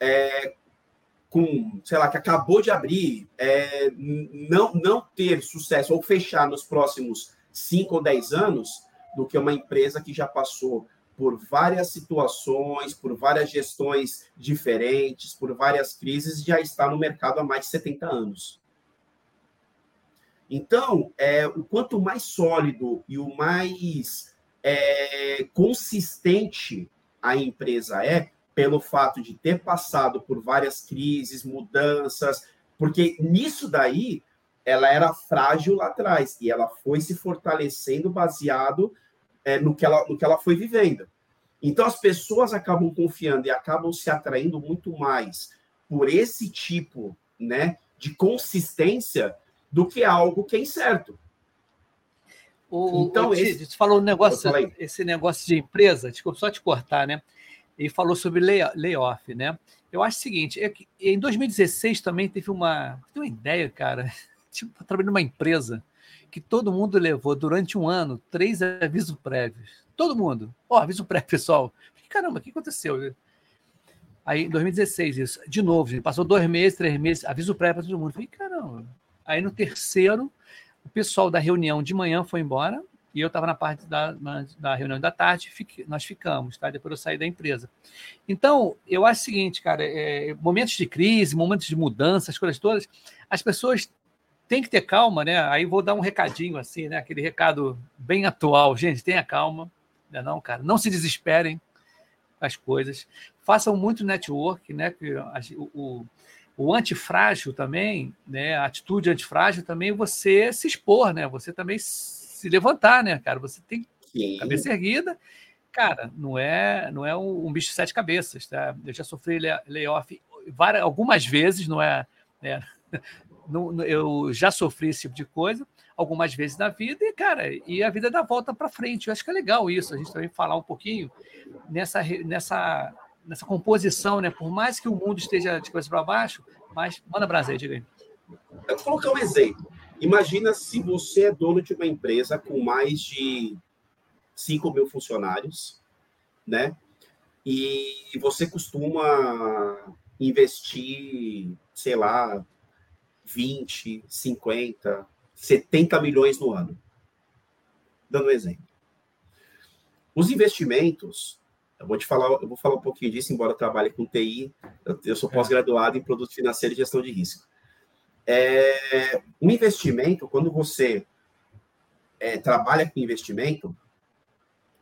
é, com, sei lá, que acabou de abrir, é, não, não ter sucesso ou fechar nos próximos 5 ou 10 anos do que uma empresa que já passou por várias situações, por várias gestões diferentes, por várias crises, já está no mercado há mais de 70 anos. Então, é, o quanto mais sólido e o mais é, consistente a empresa é, pelo fato de ter passado por várias crises, mudanças, porque nisso daí ela era frágil lá atrás e ela foi se fortalecendo baseado é, no, que ela, no que ela foi vivendo. Então as pessoas acabam confiando e acabam se atraindo muito mais por esse tipo, né, de consistência do que algo que é incerto. O, então, o, esse... você falou um negócio, esse negócio de empresa, desculpa só te cortar, né? E falou sobre lay, layoff, né? Eu acho o seguinte, é que em 2016 também teve uma, teve uma ideia, cara, tipo, trabalhando numa empresa que todo mundo levou durante um ano três avisos prévios. Todo mundo. Ó, oh, aviso prévio, pessoal. Caramba, o que aconteceu? Aí, em 2016, isso. De novo, passou dois meses, três meses, aviso prévio para todo mundo. Falei, caramba. Aí, no terceiro, o pessoal da reunião de manhã foi embora e eu estava na parte da, na, da reunião da tarde, nós ficamos, tá? Depois eu saí da empresa. Então, eu acho o seguinte, cara, é, momentos de crise, momentos de mudança, as coisas todas, as pessoas têm que ter calma, né? Aí vou dar um recadinho assim, né? Aquele recado bem atual, gente, tenha calma, né? não, cara, não se desesperem as coisas, façam muito network, né? O, o o antifrágil também, né, a atitude antifrágil também você se expor, né? Você também se levantar, né, cara? Você tem Sim. cabeça erguida. Cara, não é, não é um, um, bicho de sete cabeças, tá? Eu já sofri layoff várias, algumas vezes, não é, é não, eu já sofri esse tipo de coisa algumas vezes na vida e, cara, e a vida dá volta para frente. Eu acho que é legal isso, a gente também falar um pouquinho nessa, nessa nessa composição, né? Por mais que o mundo esteja de cabeça para baixo, mas manda brasa diga aí. Eu vou colocar um exemplo. Imagina se você é dono de uma empresa com mais de 5 mil funcionários, né? E você costuma investir, sei lá, 20, 50, 70 milhões no ano. Dando um exemplo. Os investimentos eu vou te falar, eu vou falar um pouquinho disso, embora eu trabalhe com TI, eu, eu sou pós-graduado em produto financeiro e gestão de risco. É, um investimento, quando você é, trabalha com investimento,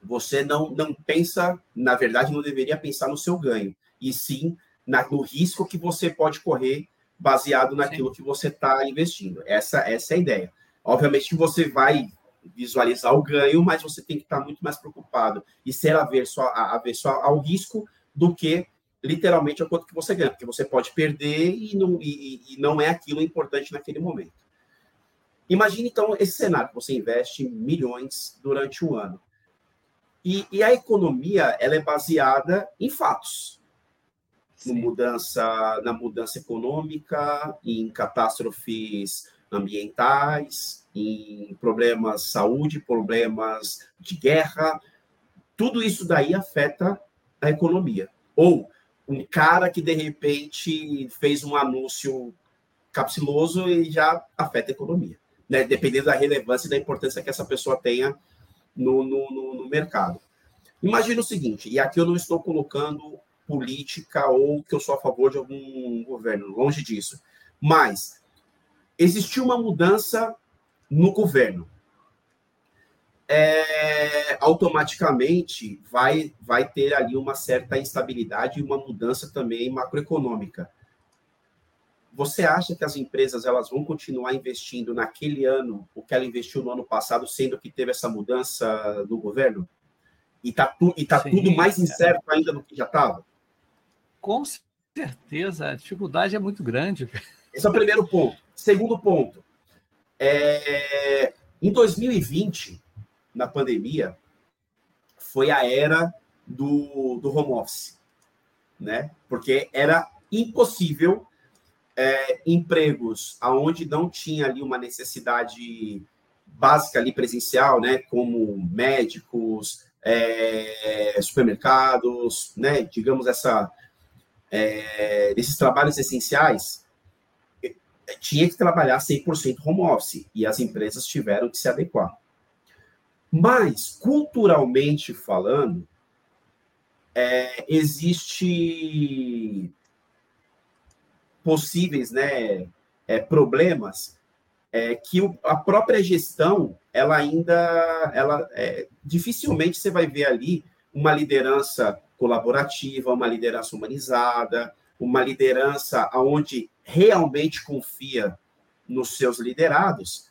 você não, não pensa, na verdade, não deveria pensar no seu ganho, e sim na, no risco que você pode correr baseado naquilo sim. que você está investindo. Essa, essa é a ideia. Obviamente você vai visualizar o ganho, mas você tem que estar muito mais preocupado e ser averso, a, averso ao risco do que literalmente ao quanto que você ganha, porque você pode perder e não, e, e não é aquilo importante naquele momento. Imagine, então, esse cenário, você investe milhões durante um ano. E, e a economia, ela é baseada em fatos. Mudança, na mudança econômica, em catástrofes ambientais, em problemas de saúde, problemas de guerra, tudo isso daí afeta a economia. Ou um cara que de repente fez um anúncio capciloso e já afeta a economia, né? dependendo da relevância e da importância que essa pessoa tenha no, no, no mercado. Imagina o seguinte, e aqui eu não estou colocando política ou que eu sou a favor de algum governo, longe disso, mas existiu uma mudança no governo. É, automaticamente vai, vai ter ali uma certa instabilidade e uma mudança também macroeconômica. Você acha que as empresas elas vão continuar investindo naquele ano o que ela investiu no ano passado, sendo que teve essa mudança do governo? E está tu, e tá tudo mais incerto ainda do que já estava? Com certeza, a dificuldade é muito grande. Esse é o primeiro ponto. Segundo ponto, é, em 2020, na pandemia, foi a era do, do home office, né? Porque era impossível é, empregos aonde não tinha ali uma necessidade básica ali presencial, né? Como médicos, é, supermercados, né? Digamos essa é, esses trabalhos essenciais tinha que trabalhar 100% home office e as empresas tiveram que se adequar. Mas, culturalmente falando, é, existe possíveis né, é, problemas é, que o, a própria gestão, ela ainda, ela é, dificilmente você vai ver ali uma liderança colaborativa, uma liderança humanizada, uma liderança onde realmente confia nos seus liderados,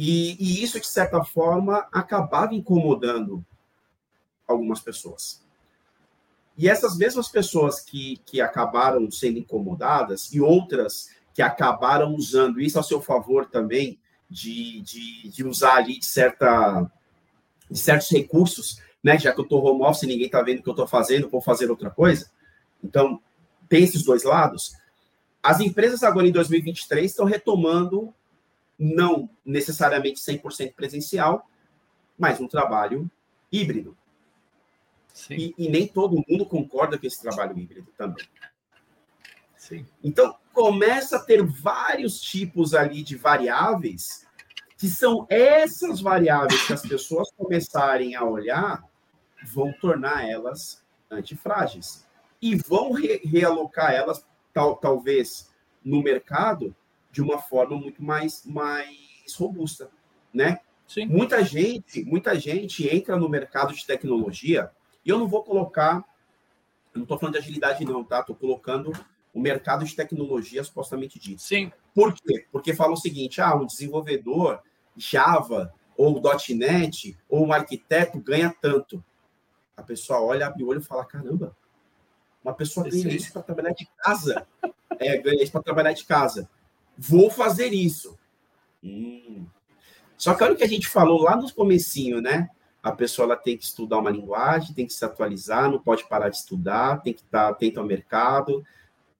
e, e isso, de certa forma, acabava incomodando algumas pessoas. E essas mesmas pessoas que, que acabaram sendo incomodadas e outras que acabaram usando isso a seu favor também, de, de, de usar ali de, certa, de certos recursos, né? Já que eu estou home office, ninguém está vendo o que eu estou fazendo, vou fazer outra coisa. Então, tem esses dois lados. As empresas agora em 2023 estão retomando, não necessariamente 100% presencial, mas um trabalho híbrido. E, e, nem todo mundo concorda com esse trabalho híbrido também. Sim. Então, começa a ter vários tipos ali de variáveis, que são essas variáveis que as pessoas começarem a olhar, vão tornar elas antifrágeis. E vão re realocar elas, tal, talvez, no mercado de uma forma muito mais, mais robusta, né? Sim. Muita gente, muita gente entra no mercado de tecnologia e eu não vou colocar, não estou falando de agilidade, não, tá? Estou colocando o mercado de tecnologia supostamente dito. Sim. Por quê? Porque fala o seguinte: ah, um desenvolvedor Java ou .NET ou um arquiteto ganha tanto. A pessoa olha, abre o olho e fala: caramba, uma pessoa ganha isso para trabalhar de casa. é, ganha isso para trabalhar de casa. Vou fazer isso. Hum. Só que olha o que a gente falou lá no comecinho, né? a pessoa ela tem que estudar uma linguagem, tem que se atualizar, não pode parar de estudar, tem que estar atento ao mercado.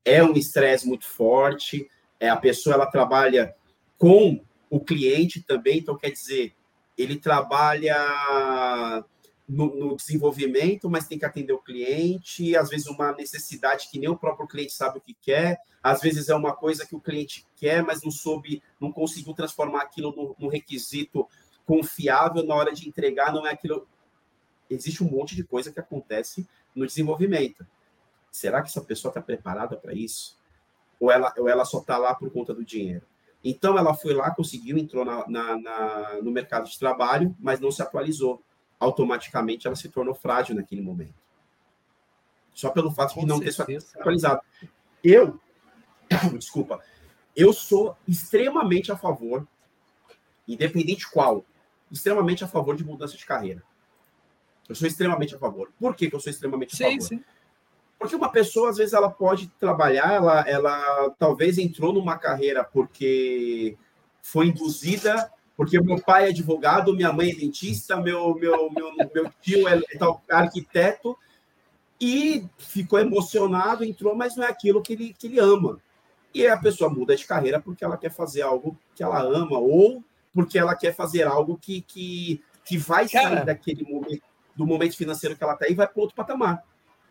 É um estresse muito forte. É a pessoa ela trabalha com o cliente também, então quer dizer, ele trabalha no, no, desenvolvimento, mas tem que atender o cliente, às vezes uma necessidade que nem o próprio cliente sabe o que quer, às vezes é uma coisa que o cliente quer, mas não soube, não conseguiu transformar aquilo no requisito confiável na hora de entregar, não é aquilo. Existe um monte de coisa que acontece no desenvolvimento. Será que essa pessoa está preparada para isso? Ou ela, ou ela só está lá por conta do dinheiro? Então, ela foi lá, conseguiu, entrou na, na, na, no mercado de trabalho, mas não se atualizou. Automaticamente, ela se tornou frágil naquele momento. Só pelo fato Com de não certeza. ter se atualizado. Eu, desculpa, eu sou extremamente a favor, independente qual, extremamente a favor de mudança de carreira. Eu sou extremamente a favor. Por que, que eu sou extremamente a sim, favor? Sim. Porque uma pessoa, às vezes, ela pode trabalhar, ela, ela talvez entrou numa carreira porque foi induzida, porque meu pai é advogado, minha mãe é dentista, meu, meu, meu, meu tio é tal, arquiteto, e ficou emocionado, entrou, mas não é aquilo que ele, que ele ama. E a pessoa muda de carreira porque ela quer fazer algo que ela ama, ou porque ela quer fazer algo que, que, que vai Cara, sair daquele momento, do momento financeiro que ela está e vai para outro patamar.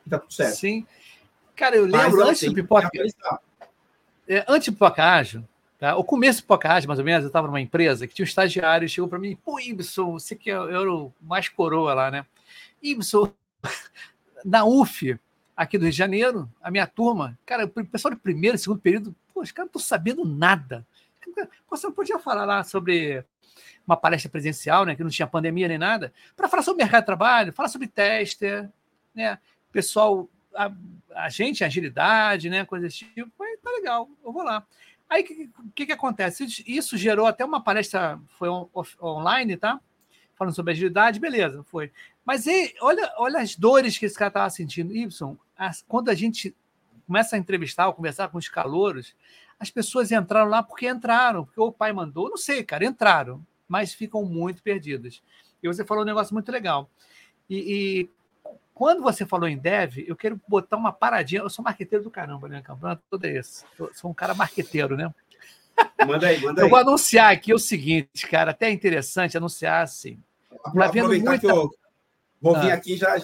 Tá tudo certo. Sim. Cara, eu lembro antes do pipoca. É, antes do pipoca ágil, tá? o começo do ágil, mais ou menos, eu estava numa empresa que tinha um estagiário e chegou para mim, pô, Ibson, você que é, eu era o mais coroa lá, né? Ibson, na UF, aqui do Rio de Janeiro, a minha turma, cara, o pessoal do primeiro e segundo período, pô, os caras não estão sabendo nada. Você não podia falar lá sobre uma palestra presencial, né, que não tinha pandemia nem nada, para falar sobre mercado de trabalho, falar sobre tester, né? Pessoal, a, a gente, agilidade, né, coisas desse tipo. Aí, tá legal, eu vou lá. Aí o que, que, que, acontece? Isso gerou até uma palestra, foi on, online, tá? Falando sobre agilidade, beleza, foi. Mas aí, olha, olha as dores que esse cara estava sentindo. Y, as, quando a gente começa a entrevistar ou conversar com os calouros, as pessoas entraram lá porque entraram, porque o pai mandou, não sei, cara, entraram, mas ficam muito perdidas. E você falou um negócio muito legal. E, e quando você falou em dev, eu quero botar uma paradinha. Eu sou marqueteiro do caramba, né, Campeonato? Todo esse. Eu sou um cara marqueteiro, né? Manda aí, manda aí. Eu vou anunciar aqui o seguinte, cara, até é interessante anunciar assim. Tá vendo muita... que eu vou vir ah. aqui já.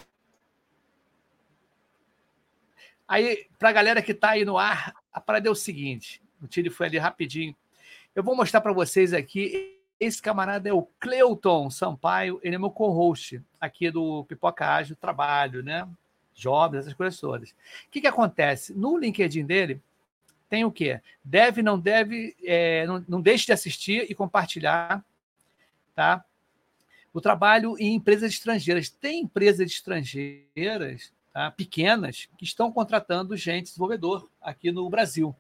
Aí, para a galera que está aí no ar, a parada é o seguinte: o Tire foi ali rapidinho. Eu vou mostrar para vocês aqui. Esse camarada é o Cleuton Sampaio, ele é meu co-host aqui do Pipoca Ágil Trabalho, né? Jobs, essas coisas todas. O que, que acontece? No LinkedIn dele, tem o quê? Deve, não deve, é, não, não deixe de assistir e compartilhar, tá? O trabalho em empresas estrangeiras. Tem empresas estrangeiras, tá? pequenas, que estão contratando gente, desenvolvedor, aqui no Brasil.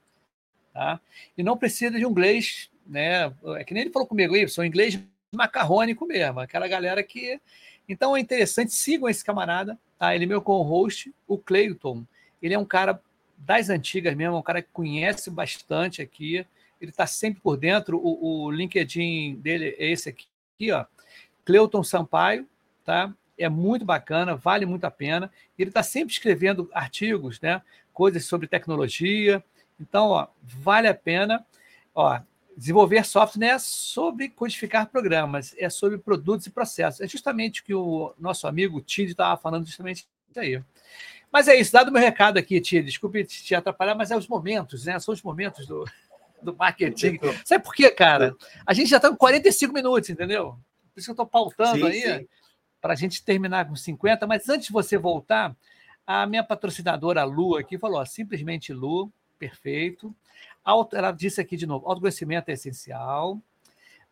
Tá? E não precisa de um inglês, né? É que nem ele falou comigo, isso, um inglês macarrônico mesmo, aquela galera que Então é interessante, sigam esse camarada, tá? Ele é meu co-host, o Cleiton. Ele é um cara das antigas mesmo, um cara que conhece bastante aqui. Ele está sempre por dentro. O, o, LinkedIn dele é esse aqui, ó. Cleuton Sampaio, tá? É muito bacana, vale muito a pena. Ele está sempre escrevendo artigos, né? Coisas sobre tecnologia. Então, ó, vale a pena. Ó, desenvolver software não é sobre codificar programas, é sobre produtos e processos. É justamente o que o nosso amigo Tid estava falando justamente isso aí. Mas é isso, dado o meu recado aqui, Tia, desculpe te atrapalhar, mas é os momentos, né? São os momentos do, do marketing. Sabe por quê, cara? A gente já está com 45 minutos, entendeu? Por isso que eu estou pautando sim, aí para a gente terminar com 50. Mas antes de você voltar, a minha patrocinadora Lu aqui falou: ó, simplesmente Lu, perfeito. Auto, ela disse aqui de novo: autoconhecimento é essencial.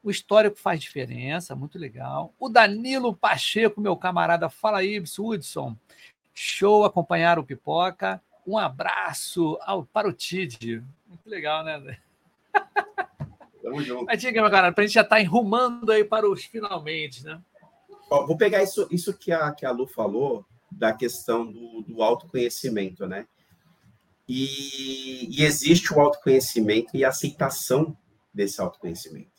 O histórico faz diferença, muito legal. O Danilo Pacheco, meu camarada, fala aí, Hudson. Show acompanhar o Pipoca. Um abraço ao, para o Tid. Muito legal, né? Tamo junto. Mas diga, meu cara, para a gente já estar tá enrumando aí para os finalmente, né? Ó, vou pegar isso, isso que, a, que a Lu falou da questão do, do autoconhecimento, né? E, e, existe o autoconhecimento e a aceitação desse autoconhecimento,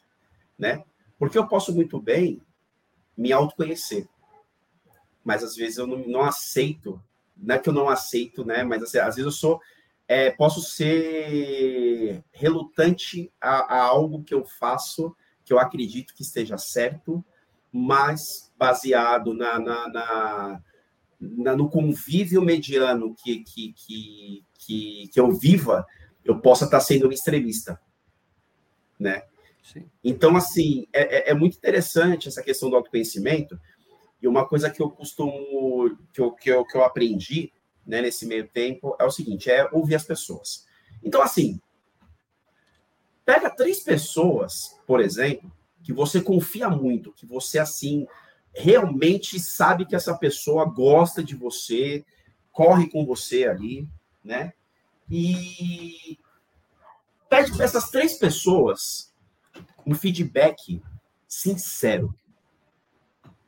né? Porque eu posso muito bem me autoconhecer mas às vezes eu não, não aceito. Não é que eu não aceito, né? Mas assim, às vezes eu sou. É, posso ser relutante a, a, algo que eu faço que eu acredito que esteja certo, mas baseado na, na, na, no convívio mediano que, que, que, que, que eu viva, eu possa estar sendo um extremista, né? Sim. Então, assim, é, é, é muito interessante essa questão do autoconhecimento, e uma coisa que eu costumo, que eu, que eu, que eu aprendi né, nesse meio tempo é o seguinte: é ouvir as pessoas. Então, assim, pega três pessoas, por exemplo, que você confia muito, que você, assim, realmente sabe que essa pessoa gosta de você, corre com você ali, né? E pede para essas três pessoas um feedback sincero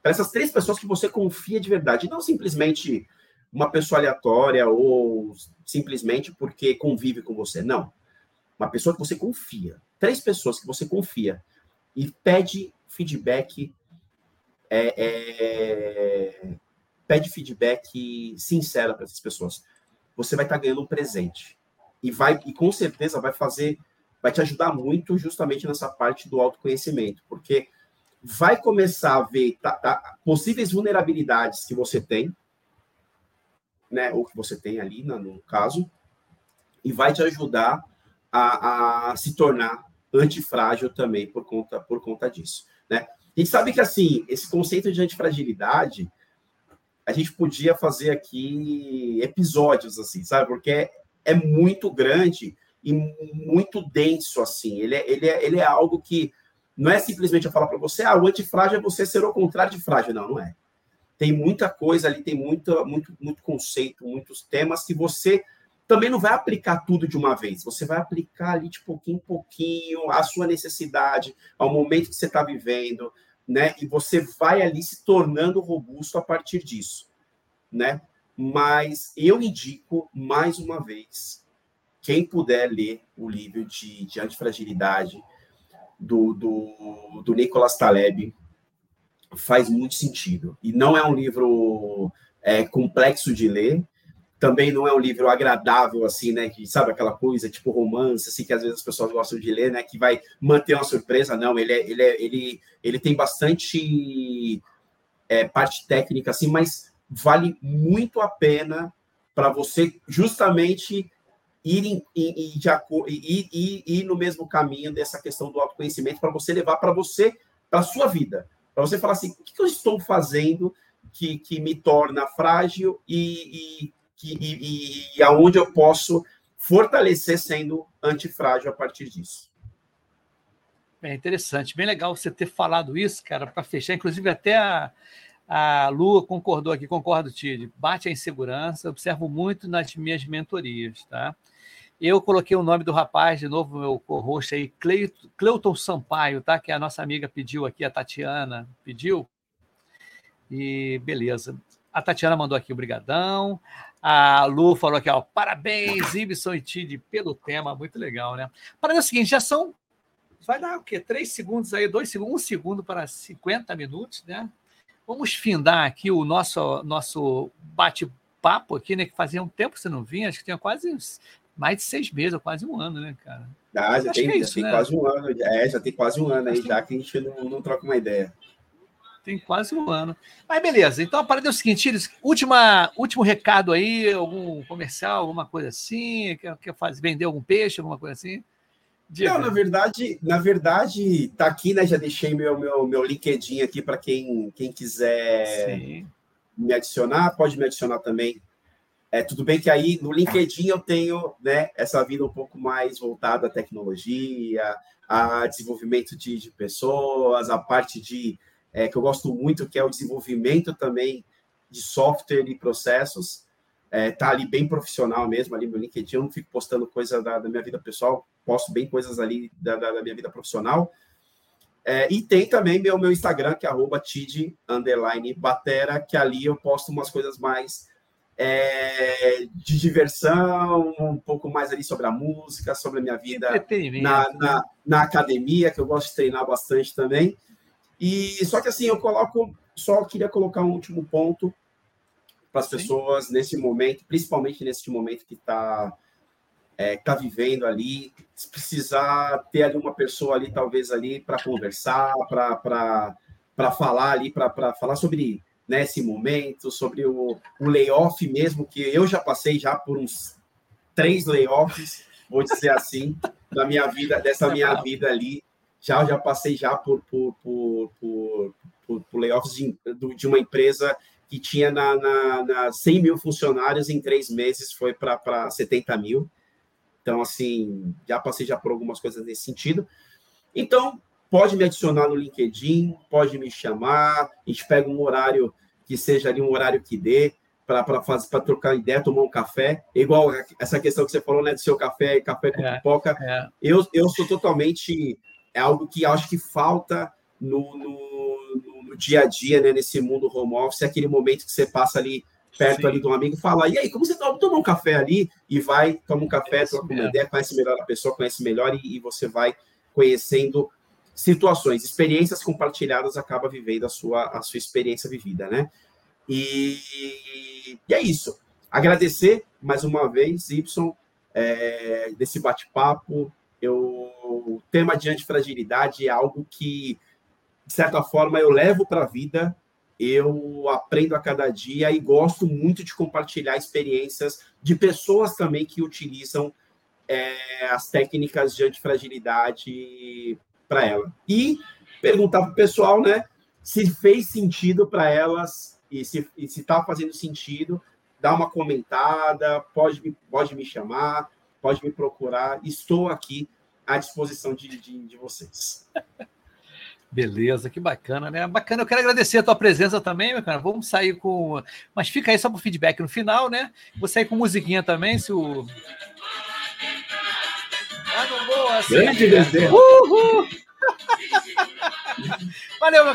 para essas três pessoas que você confia de verdade, não simplesmente uma pessoa aleatória ou simplesmente porque convive com você, não. Uma pessoa que você confia, três pessoas que você confia e pede feedback, é, é, pede feedback sincero para essas pessoas. Você vai estar tá ganhando um presente e vai e com certeza vai fazer, vai te ajudar muito justamente nessa parte do autoconhecimento, porque vai começar a ver tá, tá, possíveis vulnerabilidades que você tem, né, ou que você tem ali no, no caso, e vai te ajudar a, a, se tornar antifrágil também por conta, por conta disso, né? A gente sabe que, assim, esse conceito de antifragilidade, a gente podia fazer aqui episódios, assim, sabe? Porque é, muito grande e muito denso, assim. Ele é, ele é, ele é algo que não é simplesmente eu falar para você, ah, o antifrágil é você ser o contrário de frágil. Não, não é. Tem muita coisa ali, tem muito, muito, muito conceito, muitos temas que você também não vai aplicar tudo de uma vez. Você vai aplicar ali de pouquinho em pouquinho, a sua necessidade, ao momento que você está vivendo, né? E você vai ali se tornando robusto a partir disso, né? Mas eu indico, mais uma vez, quem puder ler o livro de, de antifragilidade, do, do, do Nicolas Taleb faz muito sentido. E não é um livro é, complexo de ler, também não é um livro agradável, assim, né? Que sabe aquela coisa tipo romance, assim, que às vezes as pessoas gostam de ler, né? Que vai manter uma surpresa. Não, ele, é, ele, é, ele, ele tem bastante é, parte técnica, assim, mas vale muito a pena para você justamente ir, em, em, de, ir, ir, ir no mesmo caminho dessa questão do autoconhecimento para você levar para você, para a sua vida. Para você falar assim, o que eu estou fazendo que, que me torna frágil e, e, e, e aonde eu posso fortalecer sendo antifrágil a partir disso. É interessante, bem legal você ter falado isso, cara, para fechar. Inclusive, até a, a Lua concordou aqui, concordo, Tide. Bate a insegurança, observo muito nas minhas mentorias, tá? Eu coloquei o nome do rapaz, de novo, meu co-host aí, Cleuton Sampaio, tá? Que a nossa amiga pediu aqui, a Tatiana pediu. E beleza. A Tatiana mandou aqui o brigadão. A Lu falou aqui, ó, parabéns, Ibson e Tid, pelo tema, muito legal, né? Para é o seguinte, já são, vai dar o quê? Três segundos aí, dois segundos, um segundo para 50 minutos, né? Vamos findar aqui o nosso, nosso bate-papo aqui, né? Que fazia um tempo que você não vinha, acho que tinha quase mais de seis meses, quase um ano, né, cara? Ah, já tem, é isso, já né? tem quase um ano, é, já tem quase um ano aí, já que a gente não, não troca uma ideia. Tem quase um ano. Mas beleza, então a parada é o seguinte, última, último recado aí, algum comercial, alguma coisa assim, quer, quer fazer, vender algum peixe, alguma coisa assim? Diga. Não, na verdade, na verdade, tá aqui, né? Já deixei meu, meu, meu LinkedIn aqui para quem, quem quiser Sim. me adicionar, pode me adicionar também. É, tudo bem que aí no LinkedIn eu tenho né, essa vida um pouco mais voltada à tecnologia, a desenvolvimento de, de pessoas, a parte de é, que eu gosto muito, que é o desenvolvimento também de software e processos. É, tá ali bem profissional mesmo, ali no LinkedIn, eu não fico postando coisa da, da minha vida pessoal, posto bem coisas ali da, da, da minha vida profissional. É, e tem também meu, meu Instagram, que é arroba tid, batera, que ali eu posto umas coisas mais é, de diversão, um pouco mais ali sobre a música, sobre a minha vida na, na, na, academia, que eu gosto de treinar bastante também. E só que assim, eu coloco, só queria colocar um último ponto para as pessoas nesse momento, principalmente nesse momento que está é, tá vivendo ali, se precisar ter ali uma pessoa ali, talvez ali, para conversar, para falar ali, para falar sobre né, esse momento, sobre o, o layoff mesmo, que eu já passei já por uns três layoffs, vou dizer assim, da minha vida, dessa minha vida ali, já já passei já por, por, por, por, por, por layoffs de, de, uma empresa que tinha na, na, na 100 mil funcionários em três meses foi para 70 mil. Então, assim, já passei já por algumas coisas nesse sentido. Então, pode me adicionar no LinkedIn, pode me chamar, a gente pega um horário que seja ali um horário que dê para trocar ideia, tomar um café. Igual essa questão que você falou, né, do seu café, café com é, pipoca. É. Eu, eu sou totalmente é algo que acho que falta no, no, no, dia a dia, né, nesse mundo home office, é aquele momento que você passa ali perto Sim. ali de um amigo e fala, e aí, como você tá? Toma um café ali e vai, toma um café, é troca uma ideia, conhece melhor a pessoa, conhece melhor e, e, você vai conhecendo situações, experiências compartilhadas, acaba vivendo a sua, a sua experiência vivida, né? E, e é isso. Agradecer mais uma vez, Y, é, desse bate-papo, eu, o tema de antifragilidade é algo que, de certa forma, eu levo para a vida, eu aprendo a cada dia e gosto muito de compartilhar experiências de pessoas também que utilizam é, as técnicas de antifragilidade para ela. E perguntar para o pessoal, né, se fez sentido para elas e se está fazendo sentido, dá uma comentada, pode, pode me chamar, pode me procurar. Estou aqui à disposição de, de, de vocês. Beleza, que bacana, né? Bacana, eu quero agradecer a tua presença também, meu cara. Vamos sair com. Mas fica aí só para o feedback no final, né? Vou sair com musiquinha também, se o. Ah, não vou assim. Grande desenho. Uhul! Valeu, meu